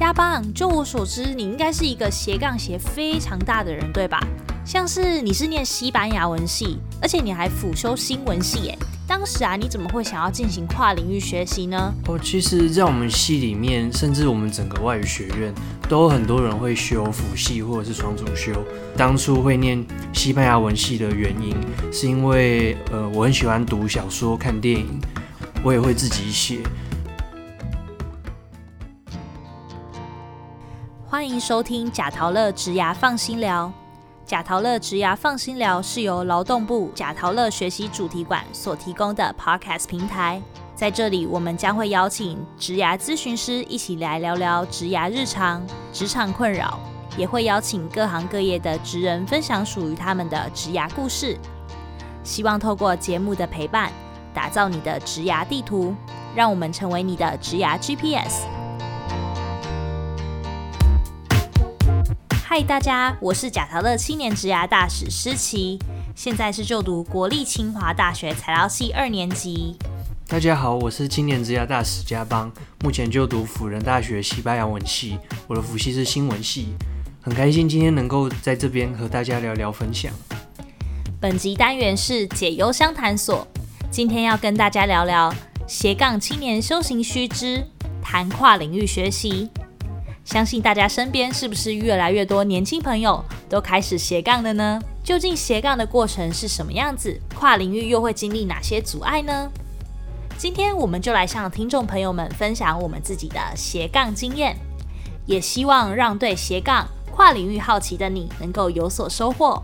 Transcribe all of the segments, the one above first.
加邦，就我所知，你应该是一个斜杠斜非常大的人，对吧？像是你是念西班牙文系，而且你还辅修新闻系，耶。当时啊，你怎么会想要进行跨领域学习呢？哦，其实，在我们系里面，甚至我们整个外语学院，都有很多人会修辅系或者是双主修。当初会念西班牙文系的原因，是因为呃，我很喜欢读小说、看电影，我也会自己写。欢迎收听贾陶乐植牙放心聊。贾陶乐植牙放心聊是由劳动部贾陶乐学习主题馆所提供的 Podcast 平台。在这里，我们将会邀请植牙咨询师一起来聊聊植牙日常、职场困扰，也会邀请各行各业的职人分享属于他们的植牙故事。希望透过节目的陪伴，打造你的植牙地图，让我们成为你的植牙 GPS。嗨，大家，我是贾陶乐青年职涯大使施琪，现在是就读国立清华大学材料系二年级。大家好，我是青年职涯大使加邦，目前就读辅仁大学西班牙文系，我的辅系是新闻系，很开心今天能够在这边和大家聊聊分享。本集单元是解忧相谈所，今天要跟大家聊聊斜杠青年修行须知，谈跨领域学习。相信大家身边是不是越来越多年轻朋友都开始斜杠了呢？究竟斜杠的过程是什么样子？跨领域又会经历哪些阻碍呢？今天我们就来向听众朋友们分享我们自己的斜杠经验，也希望让对斜杠跨领域好奇的你能够有所收获。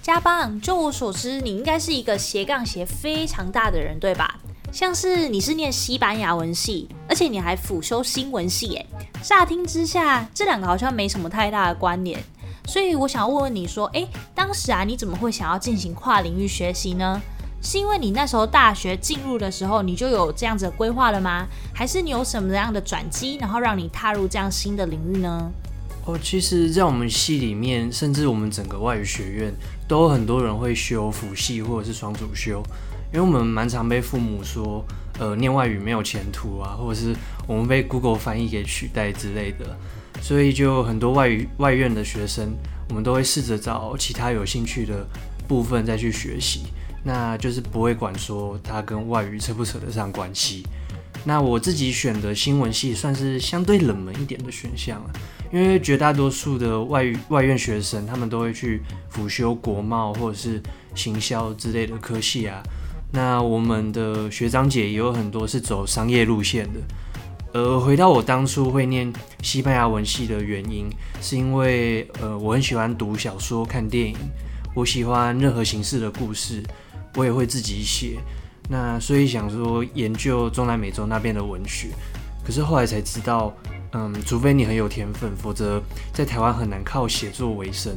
加邦，就我所知，你应该是一个斜杠斜非常大的人，对吧？像是你是念西班牙文系，而且你还辅修新闻系，诶，乍听之下这两个好像没什么太大的关联，所以我想问问你说，诶，当时啊你怎么会想要进行跨领域学习呢？是因为你那时候大学进入的时候你就有这样子的规划了吗？还是你有什么样的转机，然后让你踏入这样新的领域呢？哦，其实，在我们系里面，甚至我们整个外语学院，都有很多人会修辅系或者是双主修。因为我们蛮常被父母说，呃，念外语没有前途啊，或者是我们被 Google 翻译给取代之类的，所以就很多外语外院的学生，我们都会试着找其他有兴趣的部分再去学习，那就是不会管说它跟外语扯不扯得上关系。那我自己选的新闻系算是相对冷门一点的选项了，因为绝大多数的外语外院学生，他们都会去辅修国贸或者是行销之类的科系啊。那我们的学长姐也有很多是走商业路线的，呃，回到我当初会念西班牙文系的原因，是因为呃我很喜欢读小说、看电影，我喜欢任何形式的故事，我也会自己写，那所以想说研究中南美洲那边的文学，可是后来才知道，嗯，除非你很有天分，否则在台湾很难靠写作为生。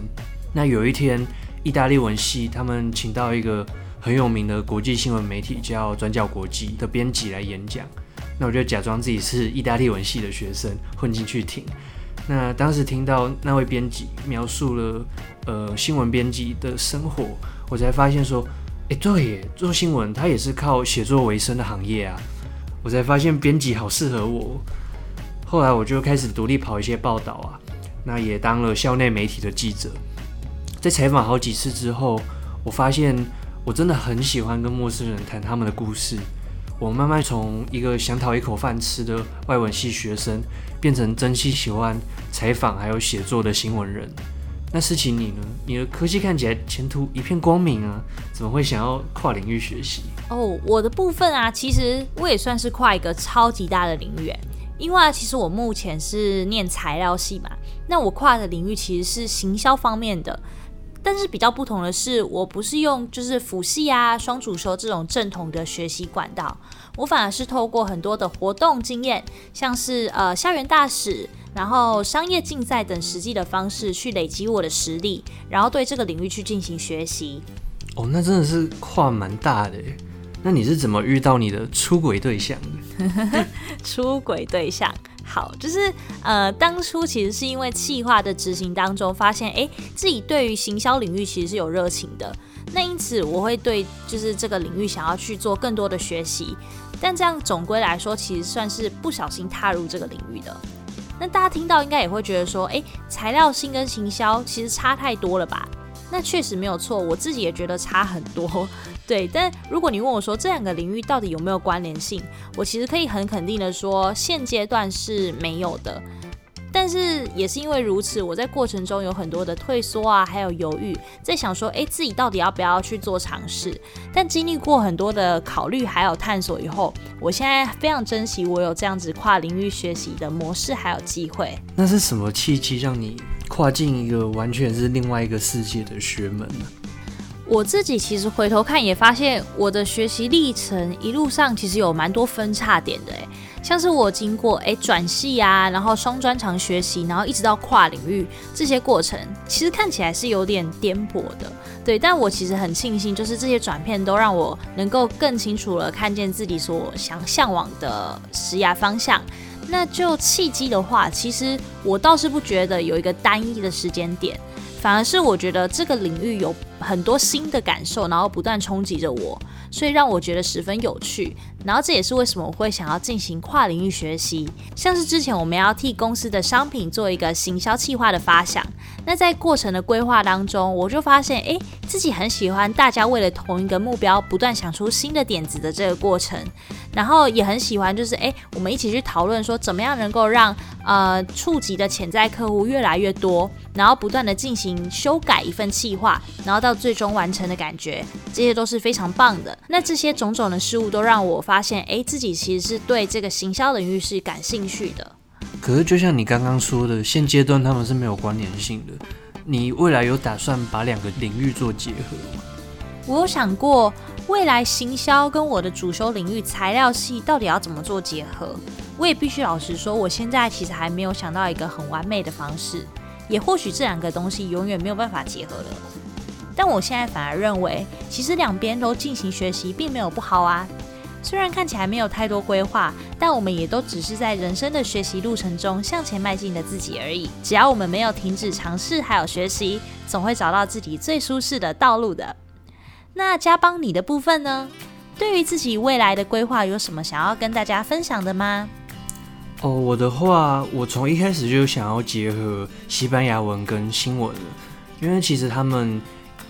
那有一天，意大利文系他们请到一个。很有名的国际新闻媒体叫转角国际的编辑来演讲，那我就假装自己是意大利文系的学生混进去听。那当时听到那位编辑描述了呃新闻编辑的生活，我才发现说，哎，对耶，做新闻他也是靠写作为生的行业啊。我才发现编辑好适合我。后来我就开始独立跑一些报道啊，那也当了校内媒体的记者。在采访好几次之后，我发现。我真的很喜欢跟陌生人谈他们的故事。我慢慢从一个想讨一口饭吃的外文系学生，变成真心喜欢采访还有写作的新闻人。那思琪你呢？你的科技看起来前途一片光明啊，怎么会想要跨领域学习？哦，我的部分啊，其实我也算是跨一个超级大的领域。因为啊其实我目前是念材料系嘛，那我跨的领域其实是行销方面的。但是比较不同的是，我不是用就是辅系啊、双主修这种正统的学习管道，我反而是透过很多的活动经验，像是呃校园大使，然后商业竞赛等实际的方式去累积我的实力，然后对这个领域去进行学习。哦，那真的是跨蛮大的。那你是怎么遇到你的出轨对象的？出轨对象。好，就是呃，当初其实是因为企划的执行当中，发现哎，自己对于行销领域其实是有热情的，那因此我会对就是这个领域想要去做更多的学习，但这样总归来说，其实算是不小心踏入这个领域的。那大家听到应该也会觉得说，诶，材料性跟行销其实差太多了吧？那确实没有错，我自己也觉得差很多。对，但如果你问我说这两个领域到底有没有关联性，我其实可以很肯定的说，现阶段是没有的。但是也是因为如此，我在过程中有很多的退缩啊，还有犹豫，在想说，诶，自己到底要不要去做尝试？但经历过很多的考虑还有探索以后，我现在非常珍惜我有这样子跨领域学习的模式还有机会。那是什么契机让你跨进一个完全是另外一个世界的学门？我自己其实回头看也发现，我的学习历程一路上其实有蛮多分叉点的，诶。像是我经过诶转系啊，然后双专长学习，然后一直到跨领域这些过程，其实看起来是有点颠簸的，对。但我其实很庆幸，就是这些转变都让我能够更清楚了看见自己所想向往的职涯方向。那就契机的话，其实我倒是不觉得有一个单一的时间点，反而是我觉得这个领域有很多新的感受，然后不断冲击着我。所以让我觉得十分有趣，然后这也是为什么我会想要进行跨领域学习。像是之前我们要替公司的商品做一个行销计划的发想，那在过程的规划当中，我就发现，诶，自己很喜欢大家为了同一个目标不断想出新的点子的这个过程，然后也很喜欢，就是诶，我们一起去讨论说怎么样能够让呃触及的潜在客户越来越多，然后不断的进行修改一份计划，然后到最终完成的感觉，这些都是非常棒的。那这些种种的事物都让我发现，哎，自己其实是对这个行销领域是感兴趣的。可是，就像你刚刚说的，现阶段他们是没有关联性的。你未来有打算把两个领域做结合吗？我有想过，未来行销跟我的主修领域材料系到底要怎么做结合。我也必须老实说，我现在其实还没有想到一个很完美的方式。也或许这两个东西永远没有办法结合了。但我现在反而认为，其实两边都进行学习并没有不好啊。虽然看起来没有太多规划，但我们也都只是在人生的学习路程中向前迈进的自己而已。只要我们没有停止尝试还有学习，总会找到自己最舒适的道路的。那加邦你的部分呢？对于自己未来的规划，有什么想要跟大家分享的吗？哦，我的话，我从一开始就想要结合西班牙文跟新闻了，因为其实他们。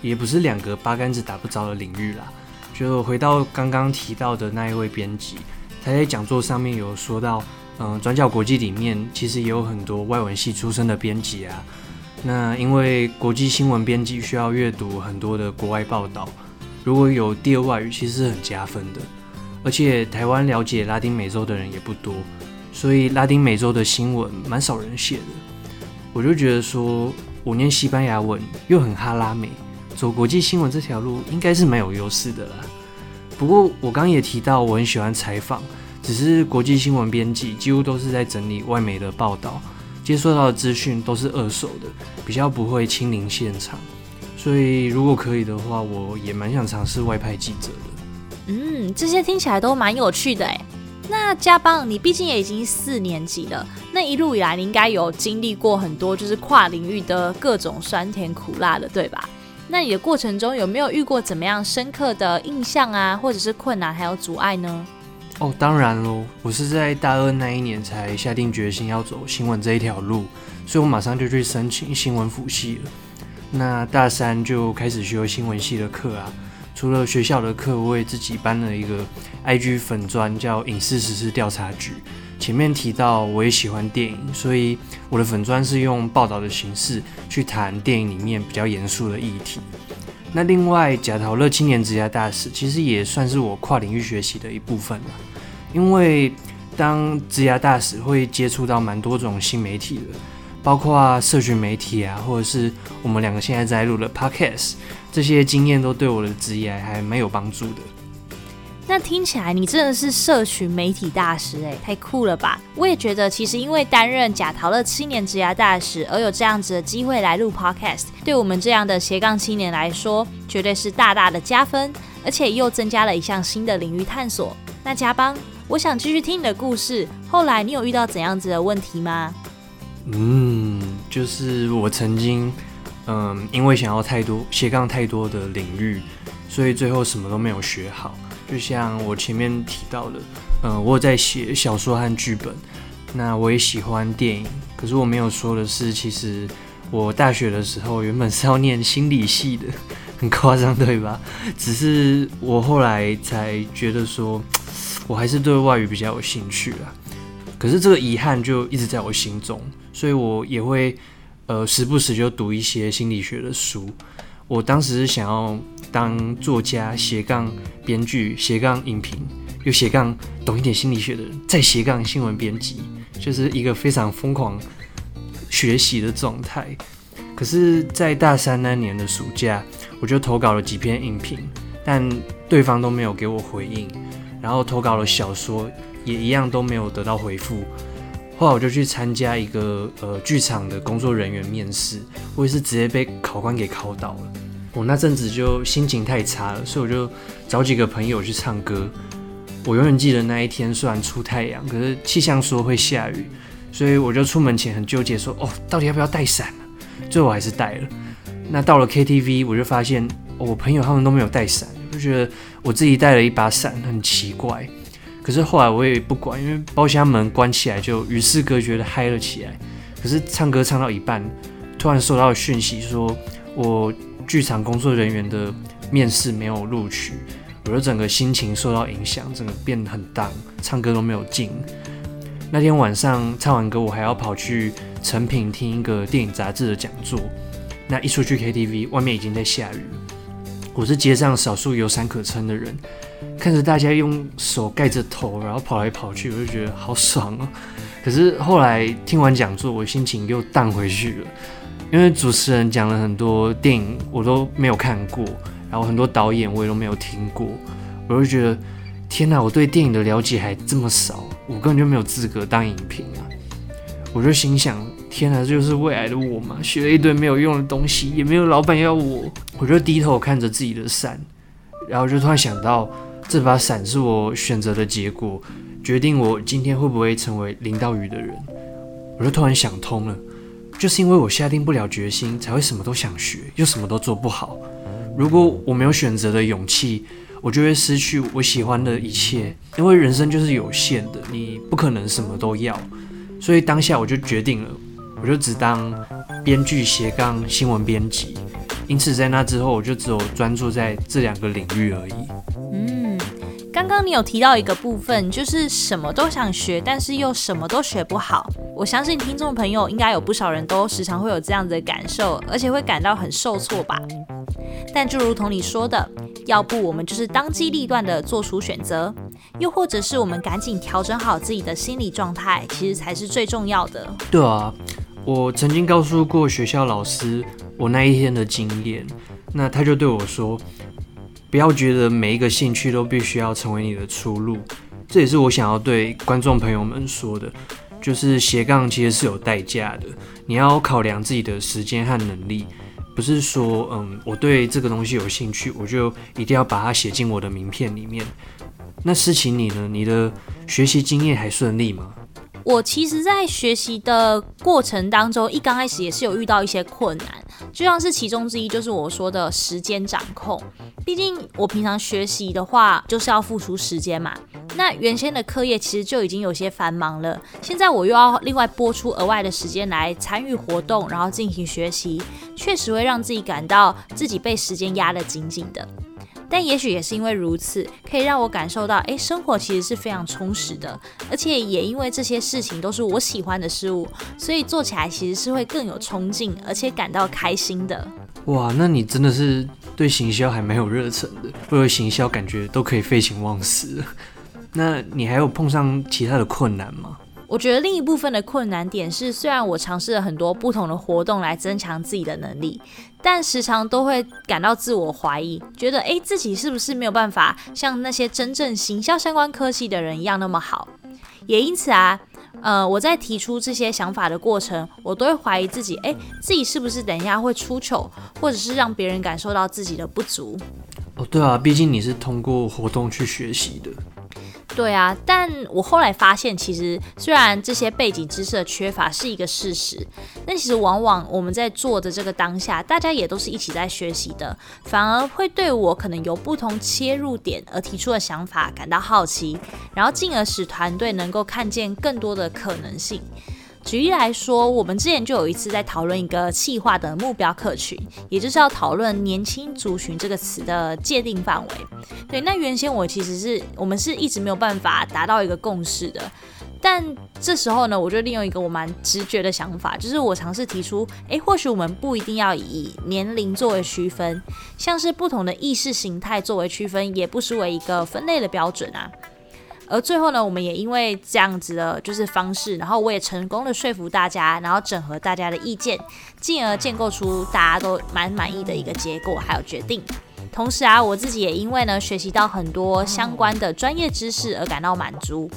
也不是两个八竿子打不着的领域啦。就回到刚刚提到的那一位编辑，他在讲座上面有说到，嗯，转角国际里面其实也有很多外文系出身的编辑啊。那因为国际新闻编辑需要阅读很多的国外报道，如果有第二外语，其实是很加分的。而且台湾了解拉丁美洲的人也不多，所以拉丁美洲的新闻蛮少人写的。我就觉得说，我念西班牙文又很哈拉美。走国际新闻这条路应该是蛮有优势的啦。不过我刚也提到，我很喜欢采访，只是国际新闻编辑几乎都是在整理外媒的报道，接收到的资讯都是二手的，比较不会亲临现场。所以如果可以的话，我也蛮想尝试外派记者的。嗯，这些听起来都蛮有趣的诶。那加邦，你毕竟也已经四年级了，那一路以来你应该有经历过很多就是跨领域的各种酸甜苦辣的，对吧？那你的过程中有没有遇过怎么样深刻的印象啊，或者是困难还有阻碍呢？哦，当然喽，我是在大二那一年才下定决心要走新闻这一条路，所以我马上就去申请新闻辅系了。那大三就开始学新闻系的课啊，除了学校的课，我也自己办了一个 IG 粉专，叫影视实施调查局。前面提到，我也喜欢电影，所以我的粉砖是用报道的形式去谈电影里面比较严肃的议题。那另外，贾陶乐青年职业大使其实也算是我跨领域学习的一部分了，因为当职业大使会接触到蛮多种新媒体的，包括社群媒体啊，或者是我们两个现在在录的 Podcast，这些经验都对我的职业还蛮有帮助的。那听起来你真的是社群媒体大师哎，太酷了吧！我也觉得，其实因为担任假陶乐七年职涯大使，而有这样子的机会来录 podcast，对我们这样的斜杠青年来说，绝对是大大的加分，而且又增加了一项新的领域探索。那加邦，我想继续听你的故事，后来你有遇到怎样子的问题吗？嗯，就是我曾经，嗯，因为想要太多斜杠太多的领域，所以最后什么都没有学好。就像我前面提到的，嗯，我有在写小说和剧本，那我也喜欢电影，可是我没有说的是，其实我大学的时候原本是要念心理系的，很夸张对吧？只是我后来才觉得说，我还是对外语比较有兴趣啊。可是这个遗憾就一直在我心中，所以我也会呃时不时就读一些心理学的书。我当时是想要当作家、斜杠编剧、斜杠影评，又斜杠懂一点心理学的人，再斜杠新闻编辑，就是一个非常疯狂学习的状态。可是，在大三那年的暑假，我就投稿了几篇影评，但对方都没有给我回应，然后投稿了小说。也一样都没有得到回复，后来我就去参加一个呃剧场的工作人员面试，我也是直接被考官给考倒了。我那阵子就心情太差了，所以我就找几个朋友去唱歌。我永远记得那一天，虽然出太阳，可是气象说会下雨，所以我就出门前很纠结，说哦，到底要不要带伞最后还是带了。那到了 KTV，我就发现我朋友他们都没有带伞，就觉得我自己带了一把伞很奇怪。可是后来我也不管，因为包厢门关起来就与世隔绝的嗨了起来。可是唱歌唱到一半，突然收到讯息说我剧场工作人员的面试没有录取，我的整个心情受到影响，整个变得很荡，唱歌都没有劲。那天晚上唱完歌，我还要跑去成品听一个电影杂志的讲座。那一出去 KTV，外面已经在下雨。我是街上少数有伞可撑的人。看着大家用手盖着头，然后跑来跑去，我就觉得好爽啊！可是后来听完讲座，我心情又荡回去了，因为主持人讲了很多电影我都没有看过，然后很多导演我也都没有听过，我就觉得天哪，我对电影的了解还这么少，我根本就没有资格当影评啊！我就心想，天哪，这就是未来的我嘛？学了一堆没有用的东西，也没有老板要我，我就低头看着自己的伞，然后就突然想到。这把伞是我选择的结果，决定我今天会不会成为淋到雨的人。我就突然想通了，就是因为我下定不了决心，才会什么都想学，又什么都做不好。如果我没有选择的勇气，我就会失去我喜欢的一切。因为人生就是有限的，你不可能什么都要。所以当下我就决定了，我就只当编剧斜杠新闻编辑。因此在那之后，我就只有专注在这两个领域而已。刚刚你有提到一个部分，就是什么都想学，但是又什么都学不好。我相信听众朋友应该有不少人都时常会有这样的感受，而且会感到很受挫吧。但就如同你说的，要不我们就是当机立断的做出选择，又或者是我们赶紧调整好自己的心理状态，其实才是最重要的。对啊，我曾经告诉过学校老师我那一天的经验，那他就对我说。不要觉得每一个兴趣都必须要成为你的出路，这也是我想要对观众朋友们说的，就是斜杠其实是有代价的，你要考量自己的时间和能力，不是说嗯我对这个东西有兴趣，我就一定要把它写进我的名片里面。那思晴你呢？你的学习经验还顺利吗？我其实，在学习的过程当中，一刚开始也是有遇到一些困难，就像是其中之一，就是我说的时间掌控。毕竟我平常学习的话，就是要付出时间嘛。那原先的课业其实就已经有些繁忙了，现在我又要另外拨出额外的时间来参与活动，然后进行学习，确实会让自己感到自己被时间压得紧紧的。但也许也是因为如此，可以让我感受到，哎，生活其实是非常充实的，而且也因为这些事情都是我喜欢的事物，所以做起来其实是会更有冲劲，而且感到开心的。哇，那你真的是对行销还蛮有热忱的，为了行销感觉都可以废寝忘食。那你还有碰上其他的困难吗？我觉得另一部分的困难点是，虽然我尝试了很多不同的活动来增强自己的能力，但时常都会感到自我怀疑，觉得诶自己是不是没有办法像那些真正行销相关科系的人一样那么好？也因此啊，呃，我在提出这些想法的过程，我都会怀疑自己，诶，自己是不是等一下会出糗，或者是让别人感受到自己的不足？哦，对啊，毕竟你是通过活动去学习的。对啊，但我后来发现，其实虽然这些背景知识的缺乏是一个事实，但其实往往我们在做的这个当下，大家也都是一起在学习的，反而会对我可能由不同切入点而提出的想法感到好奇，然后进而使团队能够看见更多的可能性。举例来说，我们之前就有一次在讨论一个企划的目标客群，也就是要讨论“年轻族群”这个词的界定范围。对，那原先我其实是我们是一直没有办法达到一个共识的，但这时候呢，我就利用一个我蛮直觉的想法，就是我尝试提出，诶，或许我们不一定要以年龄作为区分，像是不同的意识形态作为区分，也不失为一个分类的标准啊。而最后呢，我们也因为这样子的就是方式，然后我也成功的说服大家，然后整合大家的意见，进而建构出大家都蛮满意的一个结果还有决定。同时啊，我自己也因为呢学习到很多相关的专业知识而感到满足，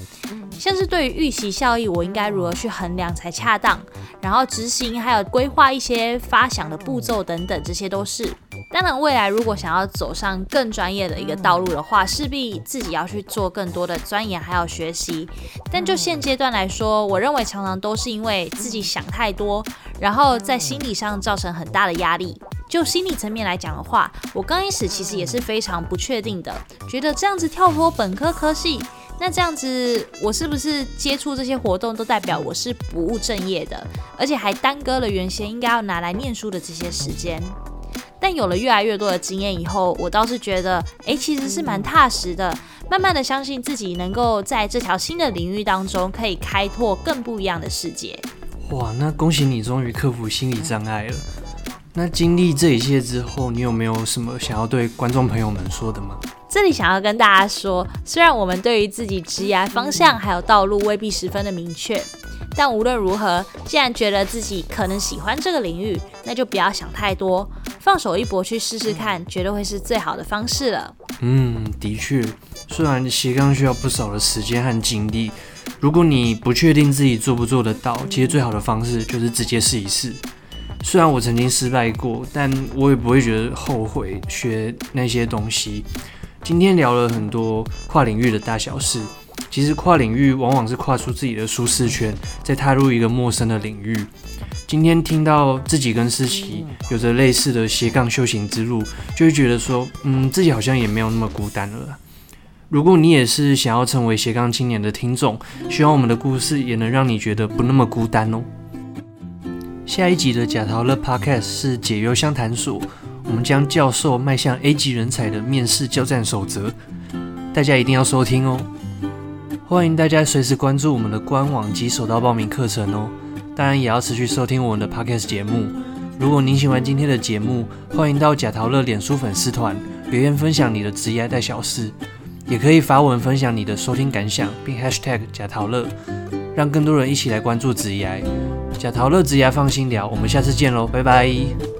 像是对于预期效益，我应该如何去衡量才恰当，然后执行还有规划一些发想的步骤等等，这些都是。当然，未来如果想要走上更专业的一个道路的话，势必自己要去做更多的钻研，还要学习。但就现阶段来说，我认为常常都是因为自己想太多，然后在心理上造成很大的压力。就心理层面来讲的话，我刚开始其实也是非常不确定的，觉得这样子跳脱本科科系，那这样子我是不是接触这些活动都代表我是不务正业的，而且还耽搁了原先应该要拿来念书的这些时间。但有了越来越多的经验以后，我倒是觉得，哎，其实是蛮踏实的。慢慢的相信自己能够在这条新的领域当中，可以开拓更不一样的世界。哇，那恭喜你终于克服心理障碍了。那经历这一切之后，你有没有什么想要对观众朋友们说的吗？这里想要跟大家说，虽然我们对于自己职业方向还有道路未必十分的明确。但无论如何，既然觉得自己可能喜欢这个领域，那就不要想太多，放手一搏去试试看，绝对会是最好的方式了。嗯，的确，虽然斜杠需要不少的时间和精力，如果你不确定自己做不做得到，其实最好的方式就是直接试一试。虽然我曾经失败过，但我也不会觉得后悔学那些东西。今天聊了很多跨领域的大小事。其实跨领域往往是跨出自己的舒适圈，再踏入一个陌生的领域。今天听到自己跟思琪有着类似的斜杠修行之路，就会觉得说，嗯，自己好像也没有那么孤单了。如果你也是想要成为斜杠青年的听众，希望我们的故事也能让你觉得不那么孤单哦。下一集的假桃乐 Podcast 是解忧相谈所，我们将教授迈向 A 级人才的面试交战守则，大家一定要收听哦。欢迎大家随时关注我们的官网及手到报名课程哦，当然也要持续收听我们的 podcast 节目。如果您喜欢今天的节目，欢迎到贾陶乐脸书粉丝团留言分享你的职业带小事，也可以发文分享你的收听感想，并 hashtag 贾陶乐，让更多人一起来关注职业。贾陶乐职业放心聊，我们下次见喽，拜拜。